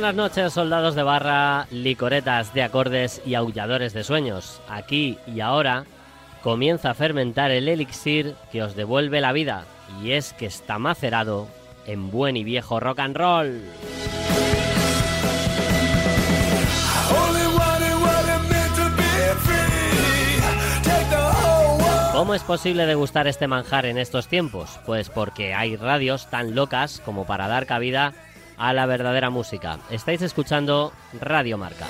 Buenas noches, soldados de barra, licoretas de acordes y aulladores de sueños. Aquí y ahora comienza a fermentar el elixir que os devuelve la vida, y es que está macerado en buen y viejo rock and roll. ¿Cómo es posible degustar este manjar en estos tiempos? Pues porque hay radios tan locas como para dar cabida a la verdadera música. Estáis escuchando Radio Marca.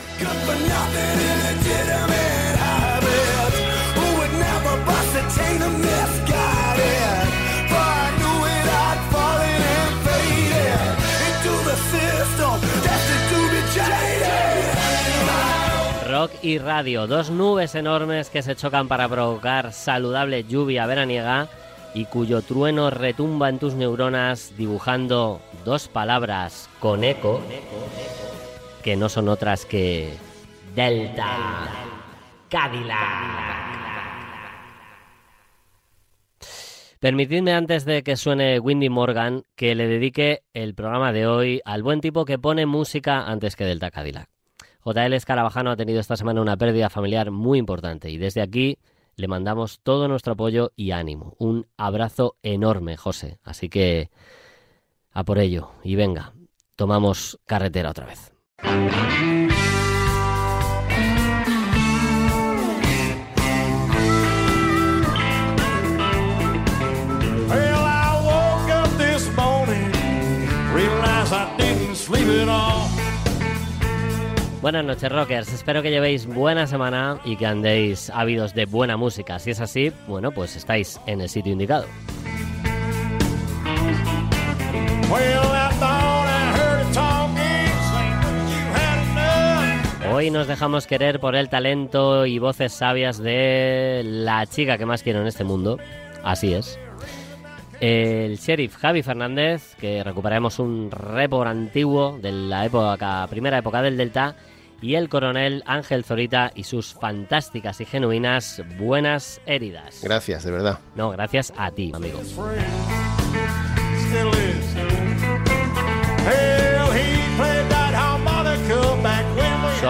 Rock y radio, dos nubes enormes que se chocan para provocar saludable lluvia veraniega y cuyo trueno retumba en tus neuronas dibujando dos palabras con eco que no son otras que Delta Cadillac. Permitidme antes de que suene Windy Morgan que le dedique el programa de hoy al buen tipo que pone música antes que Delta Cadillac. JL Escarabajano ha tenido esta semana una pérdida familiar muy importante y desde aquí le mandamos todo nuestro apoyo y ánimo. Un abrazo enorme, José. Así que a por ello. Y venga, tomamos carretera otra vez. Buenas noches, rockers. Espero que llevéis buena semana y que andéis ávidos de buena música. Si es así, bueno, pues estáis en el sitio indicado. Hoy nos dejamos querer por el talento y voces sabias de la chica que más quiero en este mundo. Así es. El sheriff Javi Fernández, que recuperaremos un report antiguo de la época, primera época del Delta, y el coronel Ángel Zorita y sus fantásticas y genuinas buenas heridas. Gracias, de verdad. No, gracias a ti, amigo.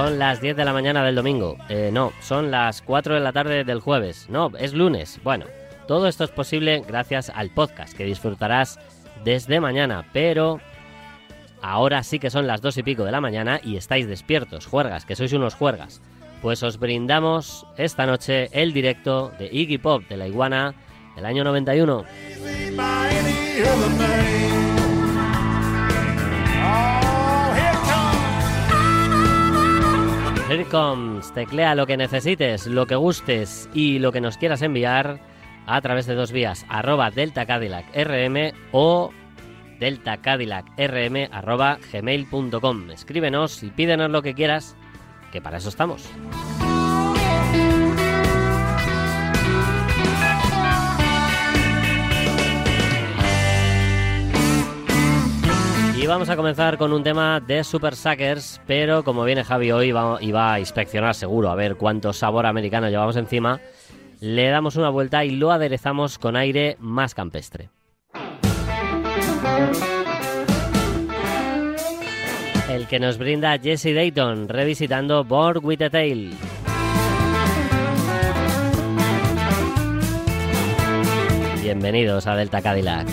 Son las 10 de la mañana del domingo. Eh, no, son las 4 de la tarde del jueves. No, es lunes. Bueno, todo esto es posible gracias al podcast que disfrutarás desde mañana, pero ahora sí que son las 2 y pico de la mañana y estáis despiertos, juergas, que sois unos juergas. Pues os brindamos esta noche el directo de Iggy Pop de la Iguana del año 91. Teclea lo que necesites, lo que gustes y lo que nos quieras enviar a través de dos vías, arroba Delta Cadillac RM o Delta Cadillac RM arroba gmail.com. Escríbenos y pídenos lo que quieras, que para eso estamos. Y vamos a comenzar con un tema de Super Suckers, pero como viene Javi hoy va, y va a inspeccionar seguro a ver cuánto sabor americano llevamos encima, le damos una vuelta y lo aderezamos con aire más campestre. El que nos brinda Jesse Dayton revisitando Born with a Tail. Bienvenidos a Delta Cadillac.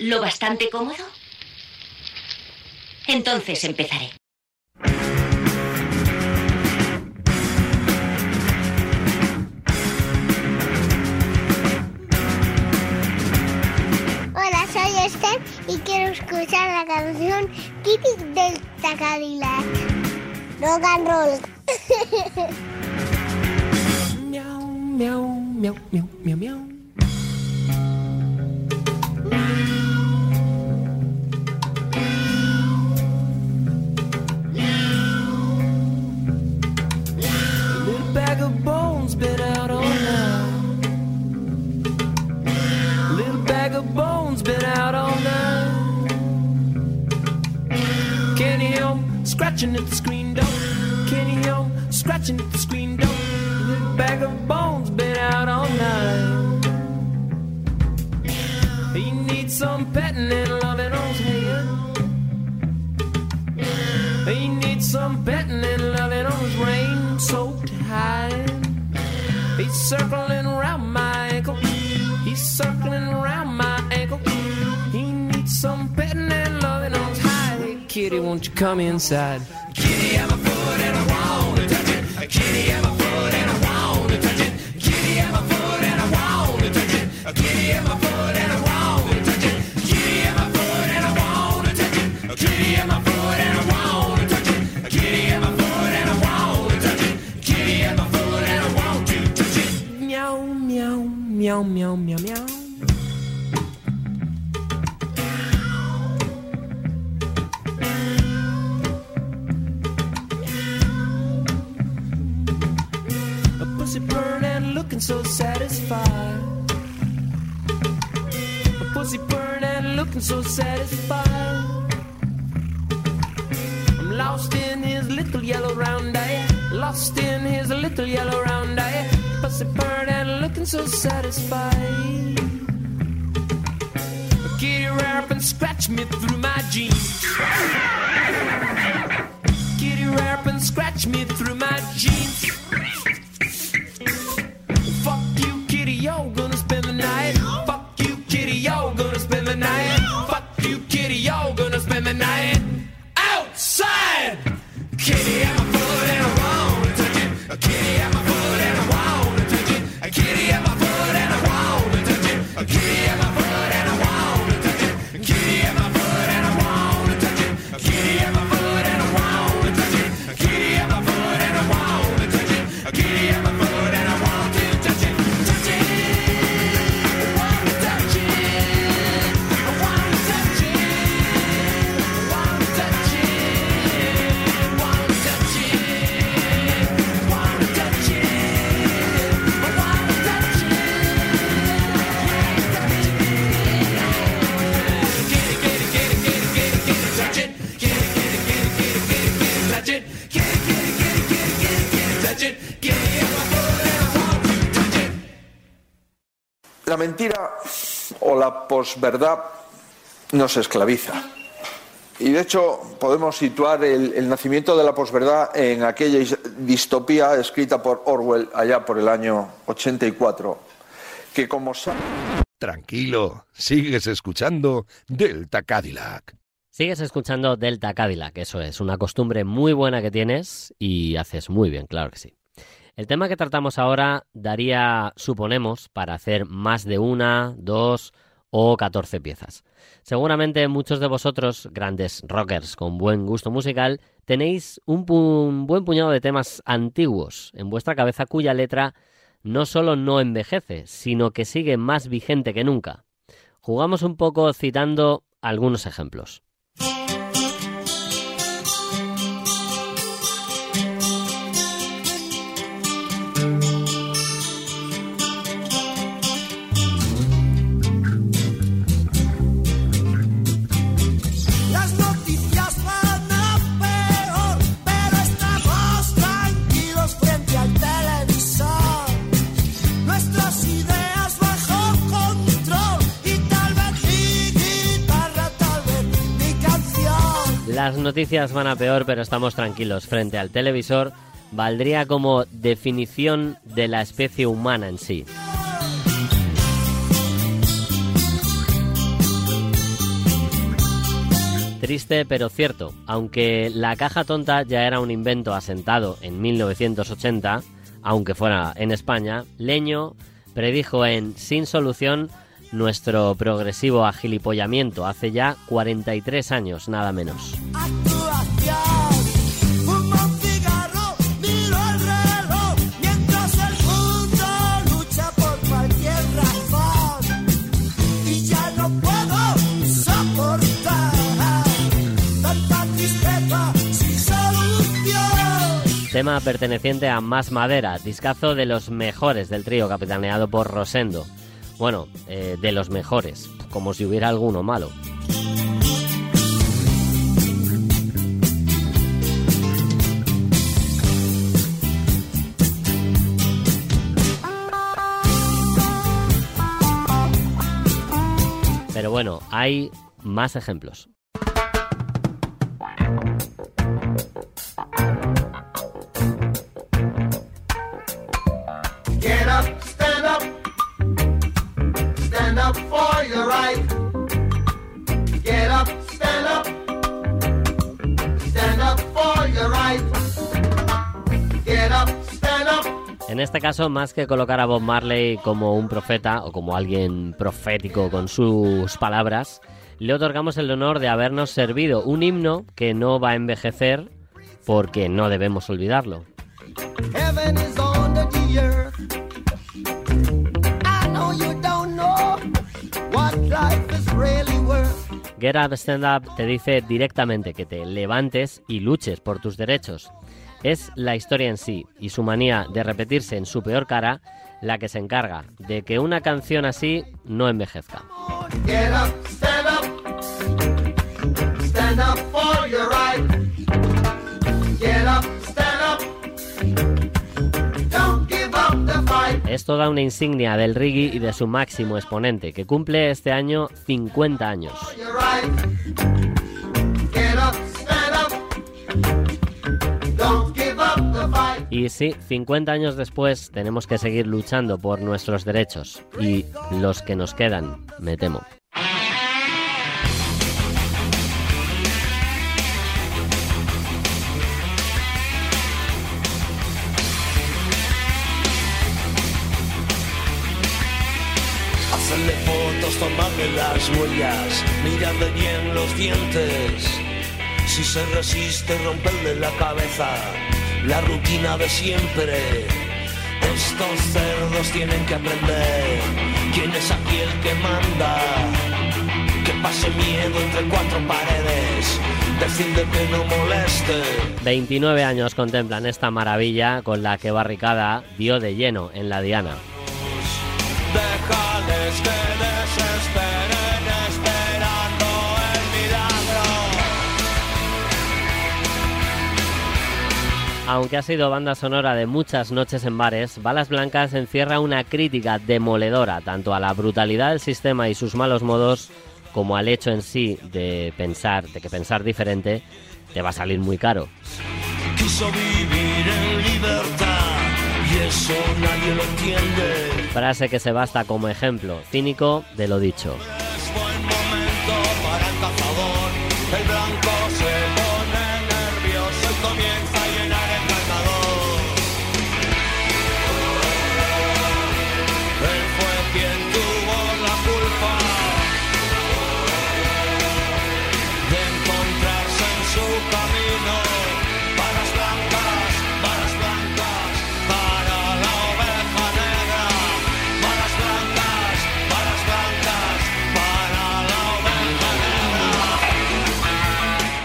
Lo bastante cómodo? Entonces empezaré. Hola, soy Esther y quiero escuchar la canción Kitty del Cadillac. Rock and roll. Miau, miau, miau, miau, miau, miau. Scratching at the screen door? Hear 'em scratching at the screen door? A little bag of bones been out all night. He needs some petting and loving on his head. He needs some petting and loving on his rain soaked hide. He's circling around my ankle. He's circling around my ankle. He needs some petting kitty, won't you come inside? Kitty, I'm a foot and I wanna touch it. Kitty, I'm a satisfied. Mentira o la posverdad nos esclaviza. Y de hecho podemos situar el, el nacimiento de la posverdad en aquella is- distopía escrita por Orwell allá por el año 84, que como Tranquilo, sigues escuchando Delta Cadillac. Sigues escuchando Delta Cadillac, eso es, una costumbre muy buena que tienes y haces muy bien, claro que sí. El tema que tratamos ahora daría, suponemos, para hacer más de una, dos o 14 piezas. Seguramente muchos de vosotros, grandes rockers con buen gusto musical, tenéis un, buen puñado de temas antiguos en vuestra cabeza cuya letra no solo no envejece, sino que sigue más vigente que nunca. Jugamos un poco citando algunos ejemplos. noticias van a peor, pero estamos tranquilos. Frente al televisor, valdría como definición de la especie humana en sí. Triste pero cierto, aunque la caja tonta ya era un invento asentado en 1980, aunque fuera en España, Leño predijo en Sin Solución nuestro progresivo agilipollamiento hace ya 43 años, nada menos. Tema perteneciente a Más Madera, discazo de los mejores del trío capitaneado por Rosendo. Bueno, eh, de los mejores, como si hubiera alguno malo. Pero bueno, hay más ejemplos. En este caso, más que colocar a Bob Marley como un profeta o como alguien profético con sus palabras, le otorgamos el honor de habernos servido un himno que no va a envejecer porque no debemos olvidarlo. Get Up Stand Up te dice directamente que te levantes y luches por tus derechos. Es la historia en sí y su manía de repetirse en su peor cara la que se encarga de que una canción así no envejezca. Es toda una insignia del reggae y de su máximo exponente, que cumple este año 50 años. Y sí, 50 años después tenemos que seguir luchando por nuestros derechos y los que nos quedan, me temo. Hacerle fotos, tomarle las huellas, mirarle bien los dientes. Si se resiste, romperle la cabeza, la rutina de siempre. Estos cerdos tienen que aprender quién es aquí el que manda. Que pase miedo entre cuatro paredes, decirle que no moleste. 29 años contemplan esta maravilla con la que Barricada dio de lleno en la Diana. Déjales que Aunque ha sido banda sonora de muchas noches en bares, Balas Blancas encierra una crítica demoledora tanto a la brutalidad del sistema y sus malos modos como al hecho en sí de pensar, de que pensar diferente te va a salir muy caro. Quiso vivir en libertad y eso nadie lo entiende. Frase que se basta como ejemplo cínico de lo dicho.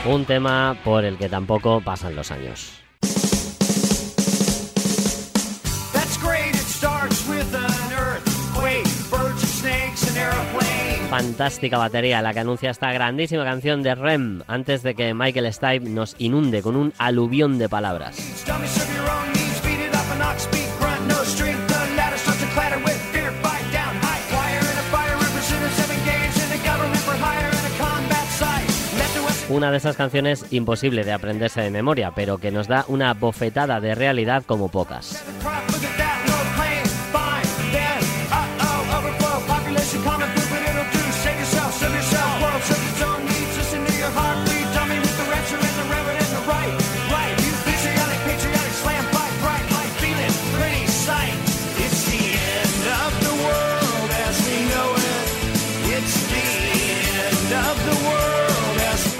Un tema por el que tampoco pasan los años. Fantástica batería la que anuncia esta grandísima canción de Rem antes de que Michael Stipe nos inunde con un aluvión de palabras. Una de esas canciones imposible de aprenderse de memoria, pero que nos da una bofetada de realidad como pocas.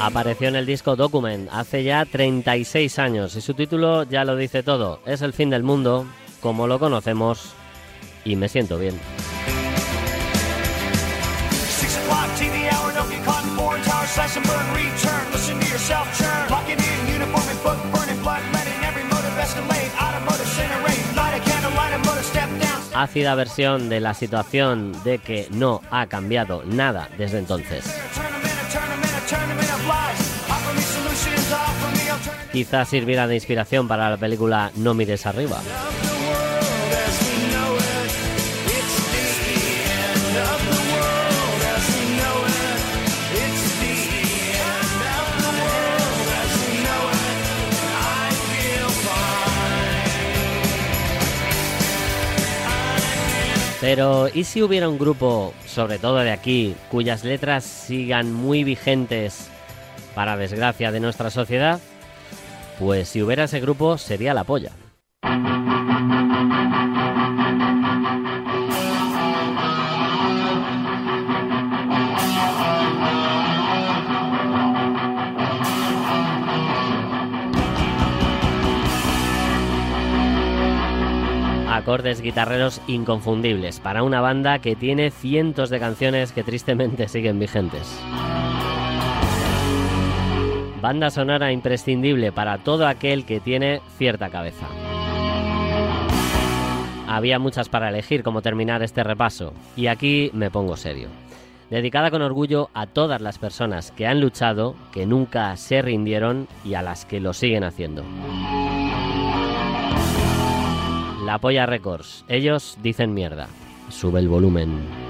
Apareció en el disco Document hace ya 36 años y su título ya lo dice todo. Es el fin del mundo, como lo conocemos, y me siento bien. Ácida versión de la situación de que no ha cambiado nada desde entonces. Quizás sirviera de inspiración para la película No mires arriba. Pero, ¿y si hubiera un grupo, sobre todo de aquí, cuyas letras sigan muy vigentes para desgracia de nuestra sociedad? Pues si hubiera ese grupo sería la polla. Acordes guitarreros inconfundibles para una banda que tiene cientos de canciones que tristemente siguen vigentes. Banda sonora imprescindible para todo aquel que tiene cierta cabeza. Había muchas para elegir cómo terminar este repaso, y aquí me pongo serio. Dedicada con orgullo a todas las personas que han luchado, que nunca se rindieron y a las que lo siguen haciendo. La Polla Records, ellos dicen mierda. Sube el volumen.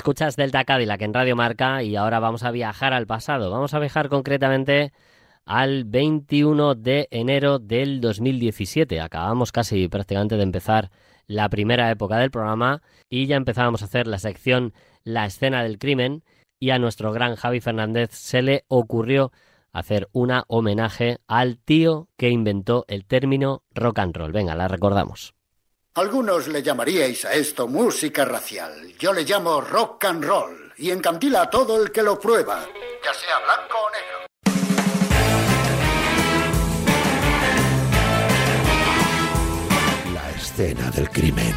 Escuchas Delta Cadillac en Radio Marca y ahora vamos a viajar al pasado. Vamos a viajar concretamente al 21 de enero del 2017. Acabamos casi prácticamente de empezar la primera época del programa y ya empezábamos a hacer la sección La escena del crimen y a nuestro gran Javi Fernández se le ocurrió hacer una homenaje al tío que inventó el término rock and roll. Venga, la recordamos. Algunos le llamaríais a esto música racial. Yo le llamo rock and roll y encandila a todo el que lo prueba, ya sea blanco o negro. La escena del crimen.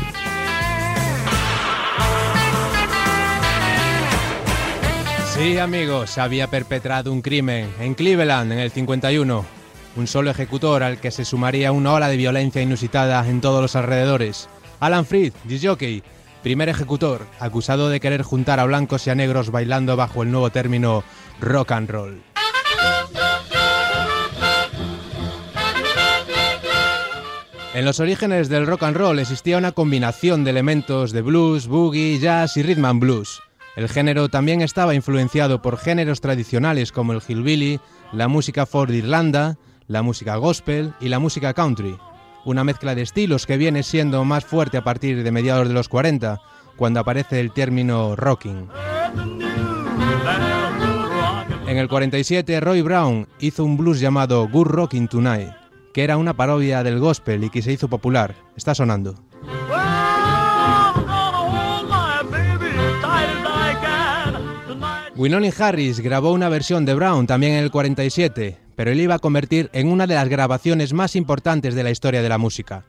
Sí, amigos, había perpetrado un crimen en Cleveland en el 51. Un solo ejecutor al que se sumaría una ola de violencia inusitada en todos los alrededores. Alan Freed, disjockey, primer ejecutor, acusado de querer juntar a blancos y a negros bailando bajo el nuevo término rock and roll. En los orígenes del rock and roll existía una combinación de elementos de blues, boogie, jazz y rhythm and blues. El género también estaba influenciado por géneros tradicionales como el hillbilly, la música folk Irlanda, la música gospel y la música country. Una mezcla de estilos que viene siendo más fuerte a partir de mediados de los 40, cuando aparece el término rocking. En el 47, Roy Brown hizo un blues llamado Good Rocking Tonight, que era una parodia del gospel y que se hizo popular. Está sonando. Winoni Harris grabó una versión de Brown también en el 47, pero él iba a convertir en una de las grabaciones más importantes de la historia de la música.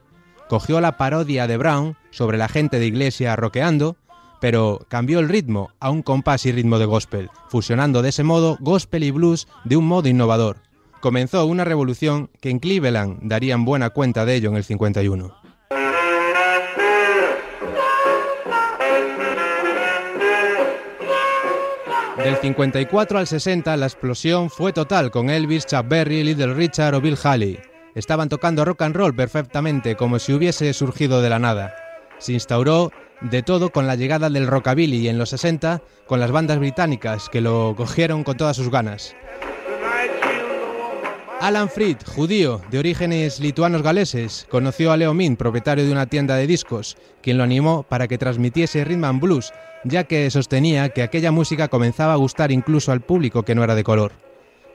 Cogió la parodia de Brown sobre la gente de iglesia rockeando, pero cambió el ritmo a un compás y ritmo de gospel, fusionando de ese modo gospel y blues de un modo innovador. Comenzó una revolución que en Cleveland darían buena cuenta de ello en el 51. Del 54 al 60 la explosión fue total con Elvis, Chuck Berry, Little Richard o Bill Haley. Estaban tocando rock and roll perfectamente como si hubiese surgido de la nada. Se instauró de todo con la llegada del rockabilly y en los 60 con las bandas británicas que lo cogieron con todas sus ganas. Alan Freed, judío de orígenes lituanos galeses, conoció a Leo Min, propietario de una tienda de discos, quien lo animó para que transmitiese rhythm and blues, ya que sostenía que aquella música comenzaba a gustar incluso al público que no era de color.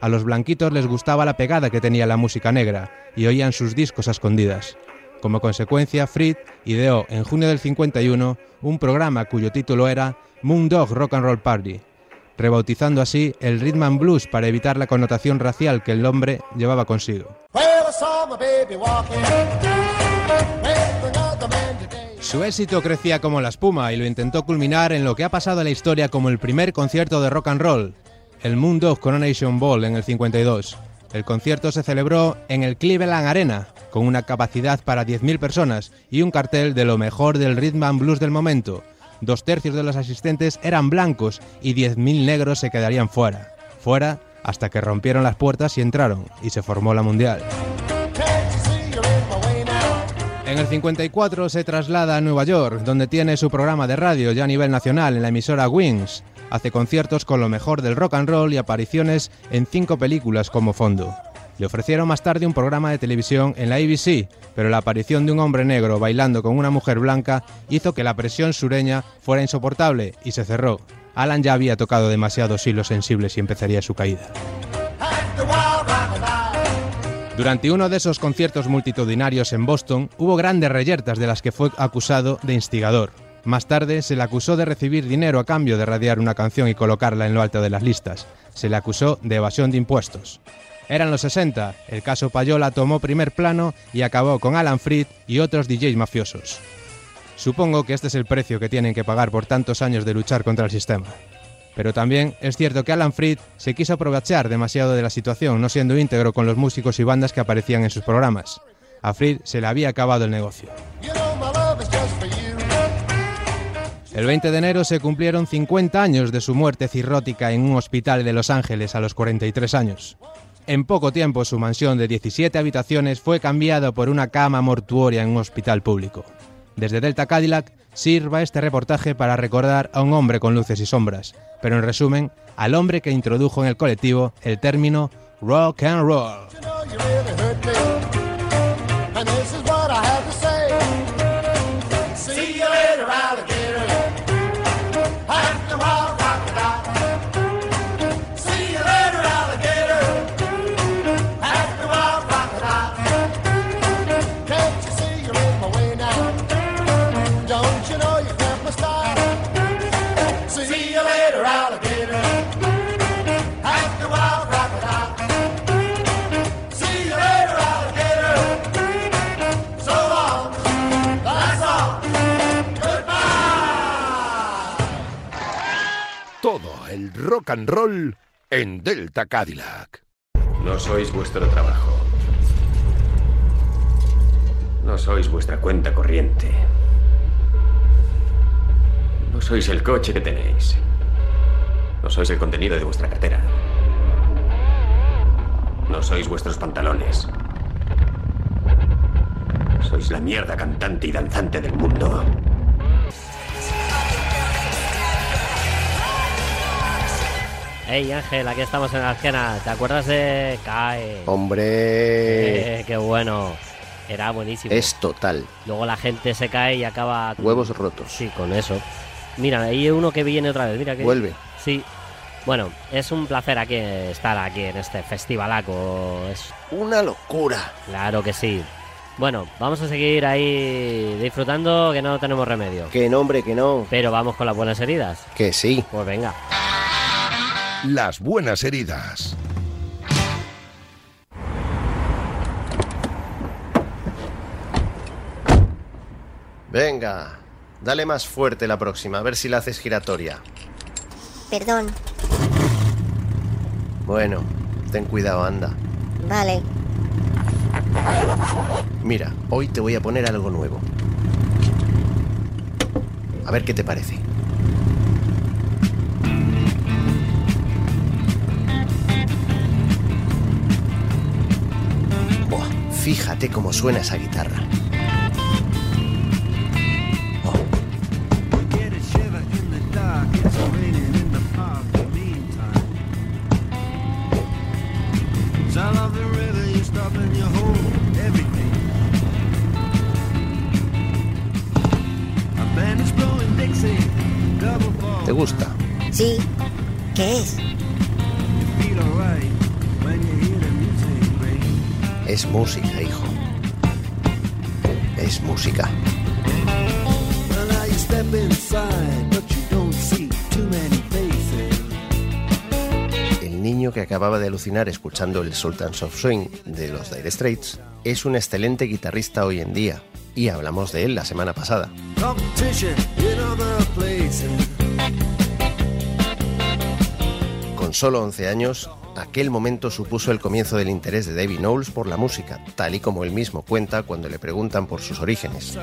A los blanquitos les gustaba la pegada que tenía la música negra y oían sus discos a escondidas. Como consecuencia, Fried ideó en junio del 51 un programa cuyo título era Moondog Rock and Roll Party, rebautizando así el rhythm and blues para evitar la connotación racial que el nombre llevaba consigo. Su éxito crecía como la espuma y lo intentó culminar en lo que ha pasado a la historia como el primer concierto de rock and roll, el Moondog Coronation Ball en el 52. El concierto se celebró en el Cleveland Arena, con una capacidad para 10.000 personas y un cartel de lo mejor del rhythm and blues del momento. Dos tercios de los asistentes eran blancos y 10.000 negros se quedarían fuera. Fuera hasta que rompieron las puertas y entraron, y se formó la Mundial. En el 54 se traslada a Nueva York, donde tiene su programa de radio ya a nivel nacional en la emisora Wings. Hace conciertos con lo mejor del rock and roll y apariciones en cinco películas como fondo. Le ofrecieron más tarde un programa de televisión en la ABC, pero la aparición de un hombre negro bailando con una mujer blanca hizo que la presión sureña fuera insoportable y se cerró. Alan ya había tocado demasiados hilos sensibles y empezaría su caída. Durante uno de esos conciertos multitudinarios en Boston hubo grandes reyertas de las que fue acusado de instigador. Más tarde se le acusó de recibir dinero a cambio de radiar una canción y colocarla en lo alto de las listas. Se le acusó de evasión de impuestos. Eran los 60, el caso Payola tomó primer plano y acabó con Alan Freed y otros DJs mafiosos. Supongo que este es el precio que tienen que pagar por tantos años de luchar contra el sistema. Pero también es cierto que Alan Freed se quiso aprovechar demasiado de la situación, no siendo íntegro con los músicos y bandas que aparecían en sus programas. A Freed se le había acabado el negocio. El 20 de enero se cumplieron 50 años de su muerte cirrótica en un hospital de Los Ángeles a los 43 años. En poco tiempo su mansión de 17 habitaciones fue cambiada por una cama mortuoria en un hospital público. Desde Delta Cadillac sirva este reportaje para recordar a un hombre con luces y sombras, pero en resumen, al hombre que introdujo en el colectivo el término rock and roll. Rock and roll en Delta Cadillac. No sois vuestro trabajo. No sois vuestra cuenta corriente. No sois el coche que tenéis. No sois el contenido de vuestra cartera. No sois vuestros pantalones. Sois la mierda cantante y danzante del mundo. Hey Ángel, aquí estamos en esquina. ¿Te acuerdas de Cae? Hombre, Eh, qué bueno. Era buenísimo. es total. Luego la gente se cae y acaba. Huevos rotos. Sí, con eso. Mira, hay uno que viene otra vez. Mira que. Vuelve. Sí. Bueno, es un placer aquí estar aquí en este festivalaco. Es Una locura. claro que sí. Bueno, vamos a seguir ahí disfrutando que no tenemos remedio. Que no, hombre, que no. Pero vamos con las buenas heridas. Que sí. Pues venga. Las buenas heridas. Venga, dale más fuerte la próxima, a ver si la haces giratoria. Perdón. Bueno, ten cuidado, anda. Vale. Mira, hoy te voy a poner algo nuevo. A ver qué te parece. Fíjate cómo suena esa guitarra. ¿Te gusta? Sí. ¿Qué es? Es música, hijo. Es música. El niño que acababa de alucinar escuchando el Sultans of Swing de los Dire Straits es un excelente guitarrista hoy en día y hablamos de él la semana pasada. Con solo 11 años, aquel momento supuso el comienzo del interés de David Knowles por la música, tal y como él mismo cuenta cuando le preguntan por sus orígenes.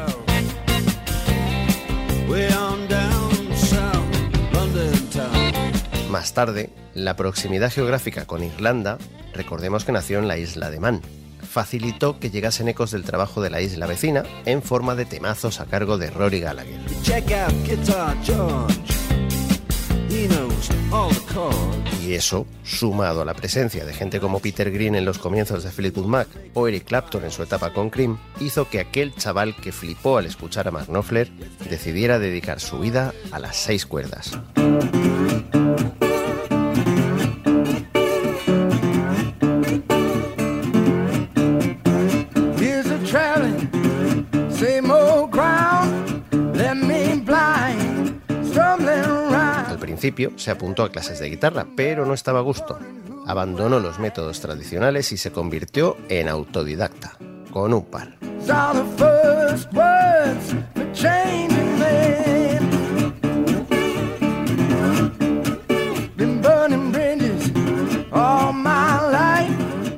Más tarde, la proximidad geográfica con Irlanda, recordemos que nació en la isla de Man, facilitó que llegasen ecos del trabajo de la isla vecina en forma de temazos a cargo de Rory Gallagher. Y eso, sumado a la presencia de gente como Peter Green en los comienzos de Fleetwood Mac o Eric Clapton en su etapa con Cream, hizo que aquel chaval que flipó al escuchar a Mark Knopfler decidiera dedicar su vida a las seis cuerdas. Principio se apuntó a clases de guitarra, pero no estaba a gusto. Abandonó los métodos tradicionales y se convirtió en autodidacta. con un par.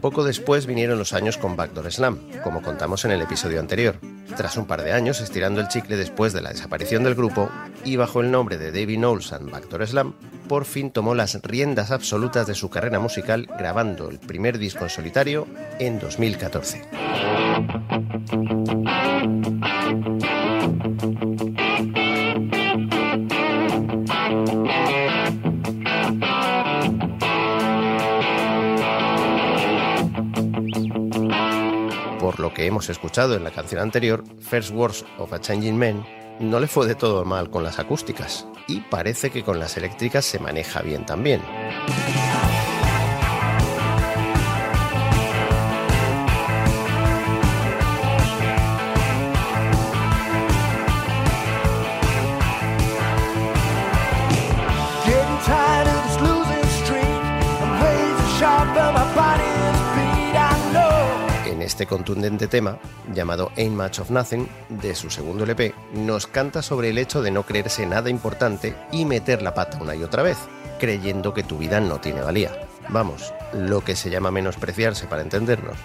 Poco después vinieron los años con Backdoor Slam, como contamos en el episodio anterior. Tras un par de años estirando el chicle después de la desaparición del grupo y bajo el nombre de David Knowles and Backdoor Slam, por fin tomó las riendas absolutas de su carrera musical grabando el primer disco en solitario en 2014. Por lo que hemos escuchado en la canción anterior, First Words of a Changing Man, no le fue de todo mal con las acústicas, y parece que con las eléctricas se maneja bien también. Este contundente tema, llamado Ain't Much of Nothing, de su segundo LP, nos canta sobre el hecho de no creerse nada importante y meter la pata una y otra vez, creyendo que tu vida no tiene valía. Vamos, lo que se llama menospreciarse para entendernos.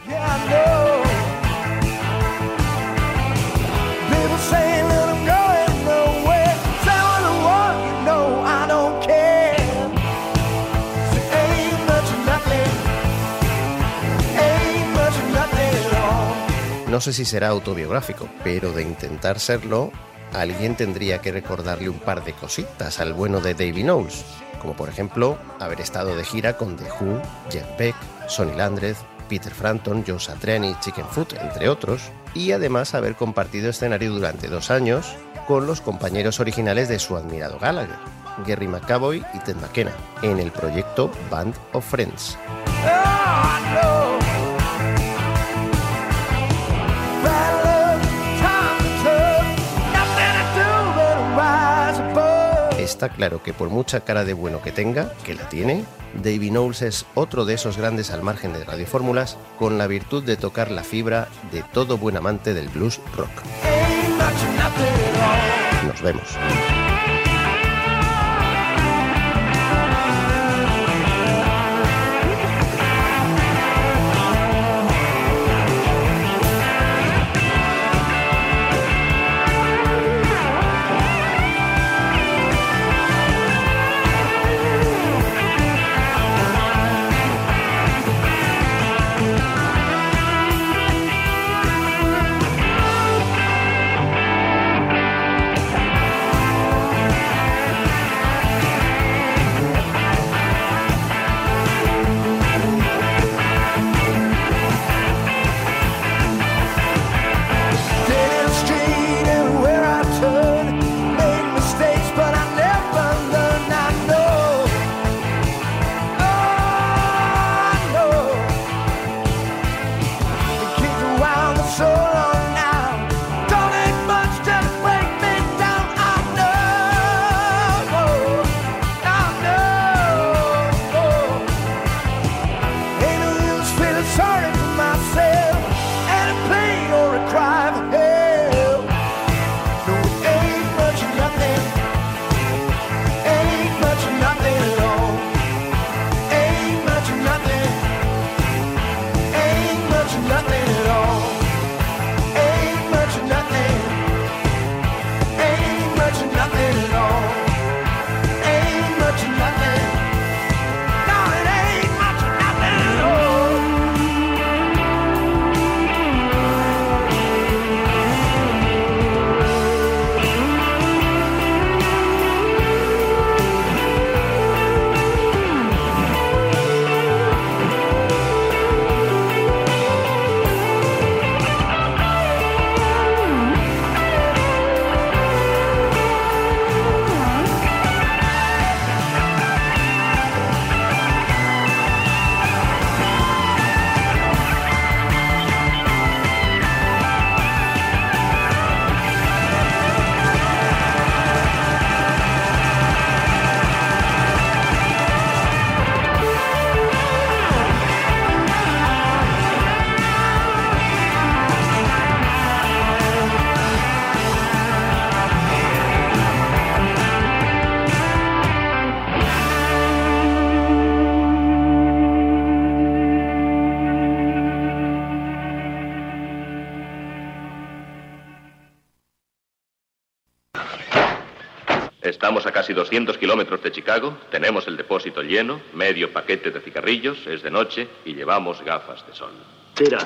No sé si será autobiográfico, pero de intentar serlo, alguien tendría que recordarle un par de cositas al bueno de David Knowles, como por ejemplo haber estado de gira con The Who, Jeff Beck, Sonny Landreth, Peter Frampton, Joe Satriani, Chicken Foot, entre otros, y además haber compartido escenario durante dos años con los compañeros originales de su admirado Gallagher, Gary McAvoy y Ted McKenna, en el proyecto Band of Friends. Oh, I Está claro que por mucha cara de bueno que tenga, que la tiene, Davy Knowles es otro de esos grandes al margen de radiofórmulas con la virtud de tocar la fibra de todo buen amante del blues rock. Nos vemos. Estamos a casi 200 kilómetros de Chicago, tenemos el depósito lleno, medio paquete de cigarrillos, es de noche y llevamos gafas de sol. Tira.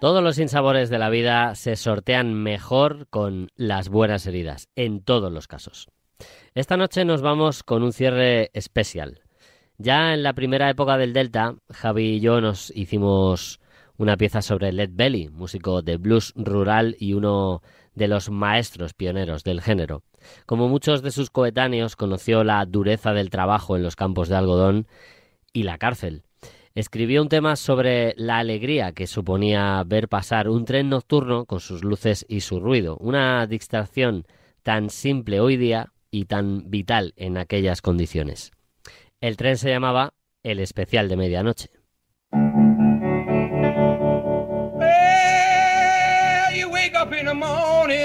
Todos los sinsabores de la vida se sortean mejor con las buenas heridas, en todos los casos. Esta noche nos vamos con un cierre especial. Ya en la primera época del Delta, Javi y yo nos hicimos una pieza sobre Led Belly, músico de blues rural y uno de los maestros pioneros del género. Como muchos de sus coetáneos, conoció la dureza del trabajo en los campos de algodón y la cárcel. Escribió un tema sobre la alegría que suponía ver pasar un tren nocturno con sus luces y su ruido, una distracción tan simple hoy día y tan vital en aquellas condiciones. El tren se llamaba El Especial de Medianoche. Up in the morning,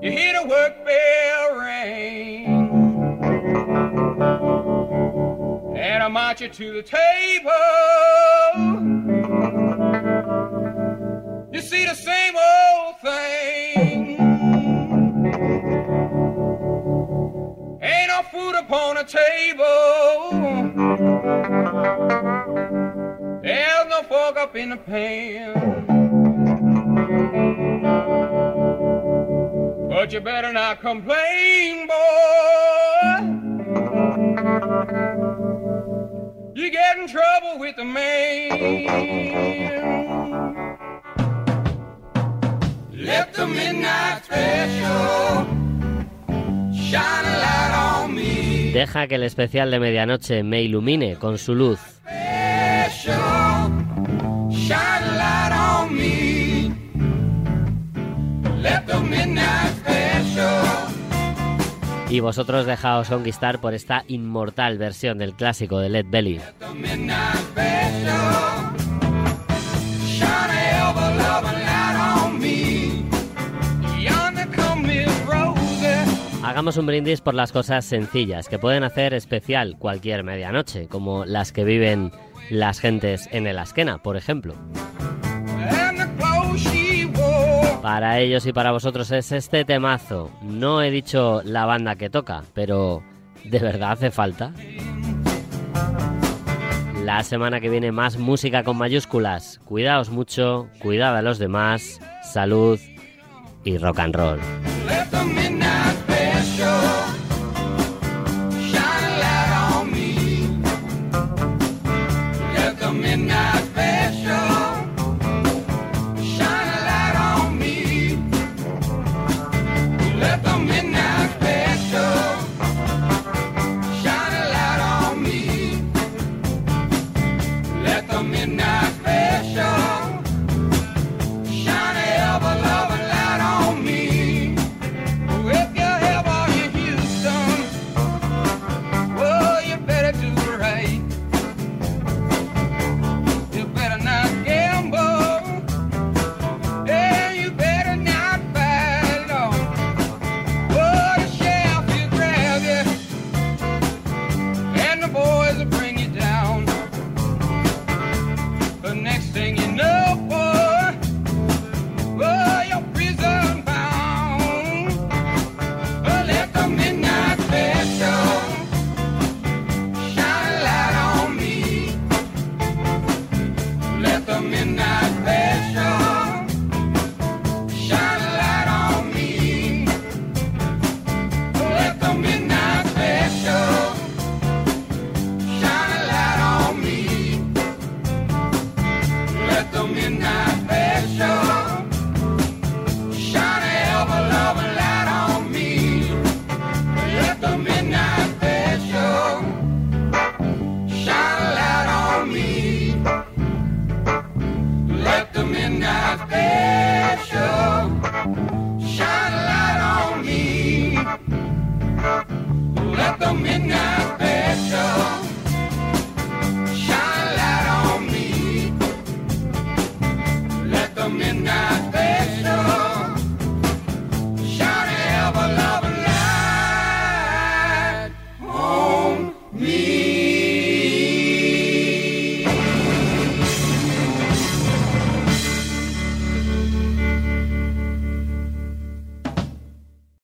you hear the work bell ring, and I march you to the table. You see the same old thing. Ain't no food upon the table. In the pan. But you better not complain, boy. You get in trouble with the man. Let the midnight special a. Deja que el especial de medianoche me ilumine con su luz. Y vosotros dejaos conquistar por esta inmortal versión del clásico de Led Belly. Hagamos un brindis por las cosas sencillas que pueden hacer especial cualquier medianoche, como las que viven las gentes en el Asquena, por ejemplo. Para ellos y para vosotros es este temazo. No he dicho la banda que toca, pero ¿de verdad hace falta? La semana que viene más música con mayúsculas. Cuidaos mucho, cuidad a los demás, salud y rock and roll.